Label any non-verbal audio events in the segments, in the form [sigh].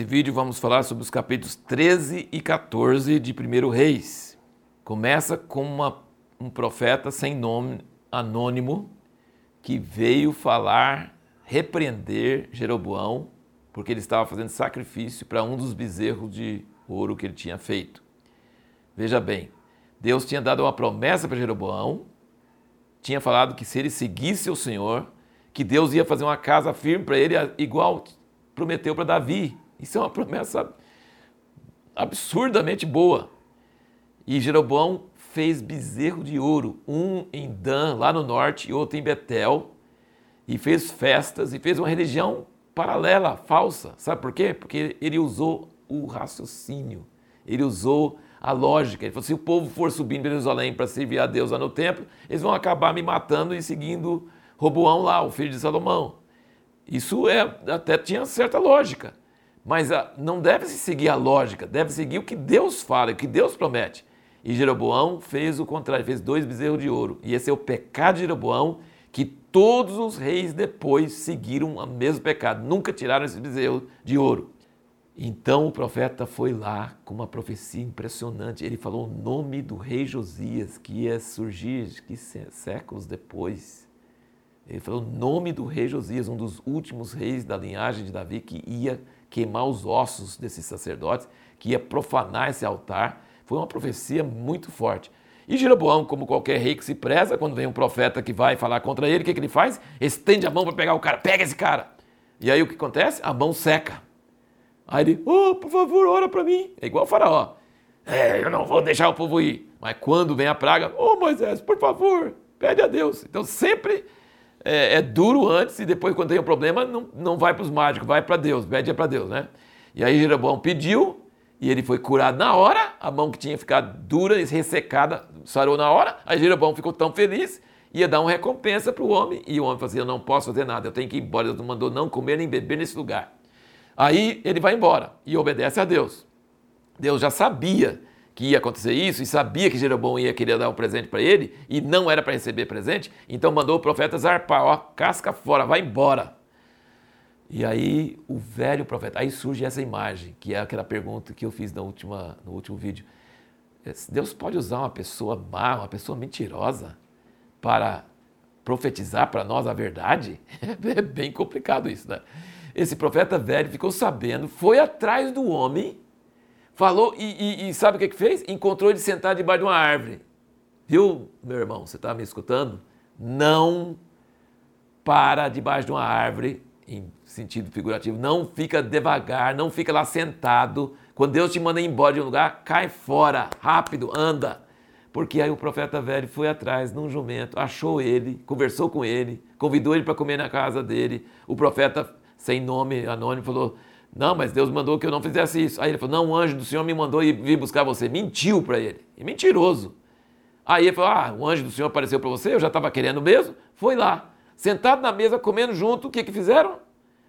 Nesse vídeo vamos falar sobre os capítulos 13 e 14 de 1 Reis. Começa com uma, um profeta sem nome, anônimo, que veio falar, repreender Jeroboão, porque ele estava fazendo sacrifício para um dos bezerros de ouro que ele tinha feito. Veja bem, Deus tinha dado uma promessa para Jeroboão, tinha falado que se ele seguisse o Senhor, que Deus ia fazer uma casa firme para ele, igual prometeu para Davi. Isso é uma promessa absurdamente boa. E Jeroboão fez bezerro de ouro, um em Dan, lá no norte, e outro em Betel, e fez festas e fez uma religião paralela, falsa. Sabe por quê? Porque ele usou o raciocínio, ele usou a lógica. Ele falou: se o povo for subindo em Jerusalém para servir a Deus lá no templo, eles vão acabar me matando e seguindo Roboão lá, o filho de Salomão. Isso é, até tinha certa lógica. Mas a, não deve se seguir a lógica, deve seguir o que Deus fala, o que Deus promete. E Jeroboão fez o contrário, fez dois bezerros de ouro. E esse é o pecado de Jeroboão, que todos os reis depois seguiram o mesmo pecado, nunca tiraram esse bezerro de ouro. Então o profeta foi lá com uma profecia impressionante. Ele falou o nome do rei Josias, que ia surgir que séculos depois. Ele falou o nome do rei Josias, um dos últimos reis da linhagem de Davi, que ia queimar os ossos desses sacerdotes, que ia profanar esse altar. Foi uma profecia muito forte. E Jeroboão, como qualquer rei que se preza, quando vem um profeta que vai falar contra ele, o que, que ele faz? Estende a mão para pegar o cara, pega esse cara. E aí o que acontece? A mão seca. Aí ele, oh, por favor, ora para mim. É igual o faraó. É, eu não vou deixar o povo ir. Mas quando vem a praga, oh, Moisés, por favor, pede a Deus. Então sempre é, é, duro antes e depois, quando tem um problema, não, não vai para os mágicos, vai para Deus, pede para Deus, né? E aí Jeroboão pediu e ele foi curado na hora, a mão que tinha ficado dura e ressecada sarou na hora. Aí Jeroboão ficou tão feliz, ia dar uma recompensa para o homem e o homem falou assim: Eu não posso fazer nada, eu tenho que ir embora. Deus mandou não comer nem beber nesse lugar. Aí ele vai embora e obedece a Deus. Deus já sabia que ia acontecer isso e sabia que Jeroboão ia querer dar um presente para ele e não era para receber presente, então mandou o profeta zarpar, ó, casca fora, vai embora. E aí o velho profeta, aí surge essa imagem, que é aquela pergunta que eu fiz na última, no último vídeo. Deus pode usar uma pessoa má, uma pessoa mentirosa, para profetizar para nós a verdade? [laughs] É bem complicado isso, né? Esse profeta velho ficou sabendo, foi atrás do homem Falou e, e, e sabe o que, que fez? Encontrou ele sentado debaixo de uma árvore. Viu, meu irmão, você está me escutando? Não para debaixo de uma árvore, em sentido figurativo, não fica devagar, não fica lá sentado. Quando Deus te manda embora de um lugar, cai fora, rápido, anda. Porque aí o profeta velho foi atrás num jumento, achou ele, conversou com ele, convidou ele para comer na casa dele. O profeta, sem nome, anônimo, falou: não, mas Deus mandou que eu não fizesse isso. Aí ele falou: Não, o anjo do Senhor me mandou ir vir buscar você. Mentiu para ele. E mentiroso. Aí ele falou: Ah, o anjo do Senhor apareceu para você, eu já estava querendo mesmo. Foi lá. Sentado na mesa, comendo junto, o que, que fizeram?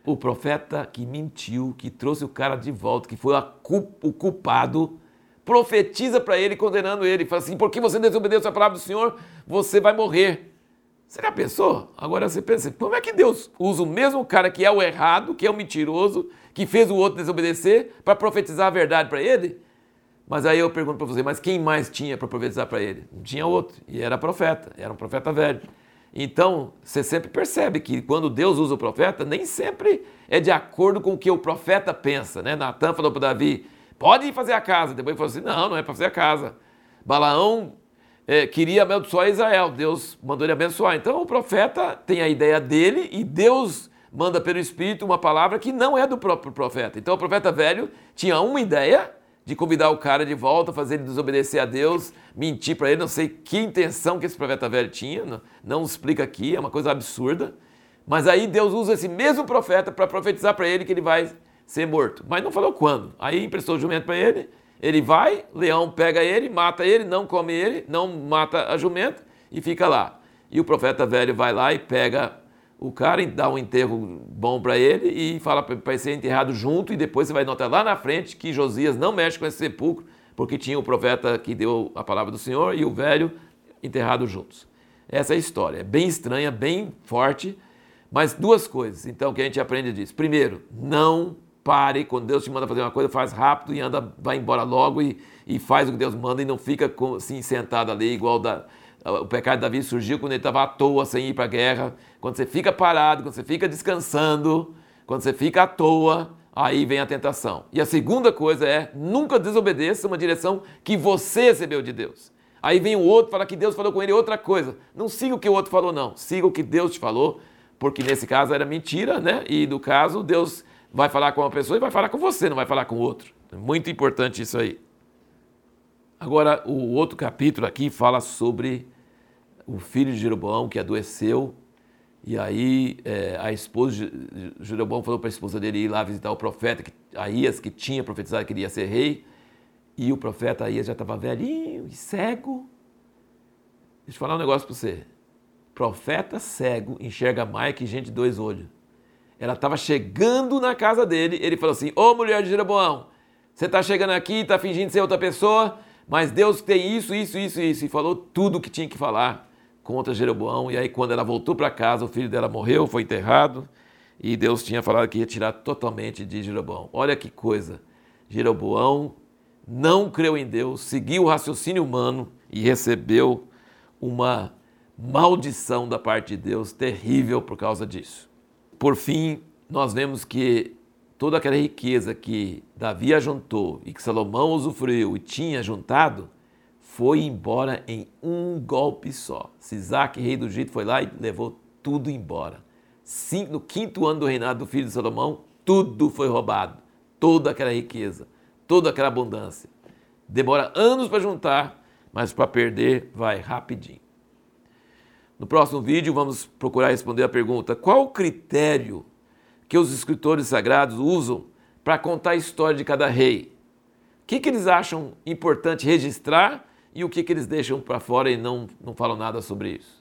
O profeta que mentiu, que trouxe o cara de volta, que foi o culpado, profetiza para ele, condenando ele. Fala assim: Porque você desobedeceu a palavra do Senhor, você vai morrer. Você já pensou? Agora você pensa, como é que Deus usa o mesmo cara que é o errado, que é o mentiroso, que fez o outro desobedecer, para profetizar a verdade para ele? Mas aí eu pergunto para você, mas quem mais tinha para profetizar para ele? Não tinha outro, e era profeta, era um profeta velho. Então, você sempre percebe que quando Deus usa o profeta, nem sempre é de acordo com o que o profeta pensa. Né? Natan falou para Davi, pode ir fazer a casa. Depois ele falou assim, não, não é para fazer a casa. Balaão é, queria abençoar Israel, Deus mandou ele abençoar. Então o profeta tem a ideia dele e Deus manda pelo Espírito uma palavra que não é do próprio profeta. Então o profeta velho tinha uma ideia de convidar o cara de volta, fazer ele desobedecer a Deus, mentir para ele, não sei que intenção que esse profeta velho tinha, não, não explica aqui, é uma coisa absurda. Mas aí Deus usa esse mesmo profeta para profetizar para ele que ele vai ser morto. Mas não falou quando. Aí emprestou o jumento para ele ele vai, leão pega ele, mata ele, não come ele, não mata a jumenta e fica lá. E o profeta velho vai lá e pega o cara, dá um enterro bom para ele e fala para ser enterrado junto. E depois você vai notar lá na frente que Josias não mexe com esse sepulcro, porque tinha o profeta que deu a palavra do Senhor e o velho enterrado juntos. Essa é a história. É bem estranha, bem forte, mas duas coisas então que a gente aprende disso. Primeiro, não pare, quando Deus te manda fazer uma coisa, faz rápido e anda, vai embora logo e, e faz o que Deus manda e não fica assim sentado ali igual da, o pecado de Davi surgiu quando ele estava à toa, sem ir para a guerra. Quando você fica parado, quando você fica descansando, quando você fica à toa, aí vem a tentação. E a segunda coisa é, nunca desobedeça uma direção que você recebeu de Deus. Aí vem o outro, fala que Deus falou com ele outra coisa. Não siga o que o outro falou, não. Siga o que Deus te falou, porque nesse caso era mentira, né? E no caso, Deus vai falar com uma pessoa e vai falar com você, não vai falar com outro. Muito importante isso aí. Agora, o outro capítulo aqui fala sobre o filho de Jeroboão que adoeceu. E aí é, a esposa de Jeroboão falou para a esposa dele ir lá visitar o profeta Aías, que tinha profetizado que ele ia ser rei. E o profeta Aías já estava velhinho e cego. Deixa eu falar um negócio para você. Profeta cego enxerga mais que gente de dois olhos. Ela estava chegando na casa dele, ele falou assim: Ô mulher de Jeroboão, você está chegando aqui, está fingindo ser outra pessoa, mas Deus tem isso, isso, isso, isso. E falou tudo o que tinha que falar contra Jeroboão. E aí, quando ela voltou para casa, o filho dela morreu, foi enterrado. E Deus tinha falado que ia tirar totalmente de Jeroboão. Olha que coisa. Jeroboão não creu em Deus, seguiu o raciocínio humano e recebeu uma maldição da parte de Deus terrível por causa disso. Por fim, nós vemos que toda aquela riqueza que Davi ajuntou e que Salomão usufruiu e tinha juntado, foi embora em um golpe só. Sisaque, rei do Egito, foi lá e levou tudo embora. No quinto ano do reinado do filho de Salomão, tudo foi roubado. Toda aquela riqueza, toda aquela abundância. Demora anos para juntar, mas para perder vai rapidinho. No próximo vídeo vamos procurar responder a pergunta: qual o critério que os escritores sagrados usam para contar a história de cada rei? O que, que eles acham importante registrar e o que, que eles deixam para fora e não, não falam nada sobre isso.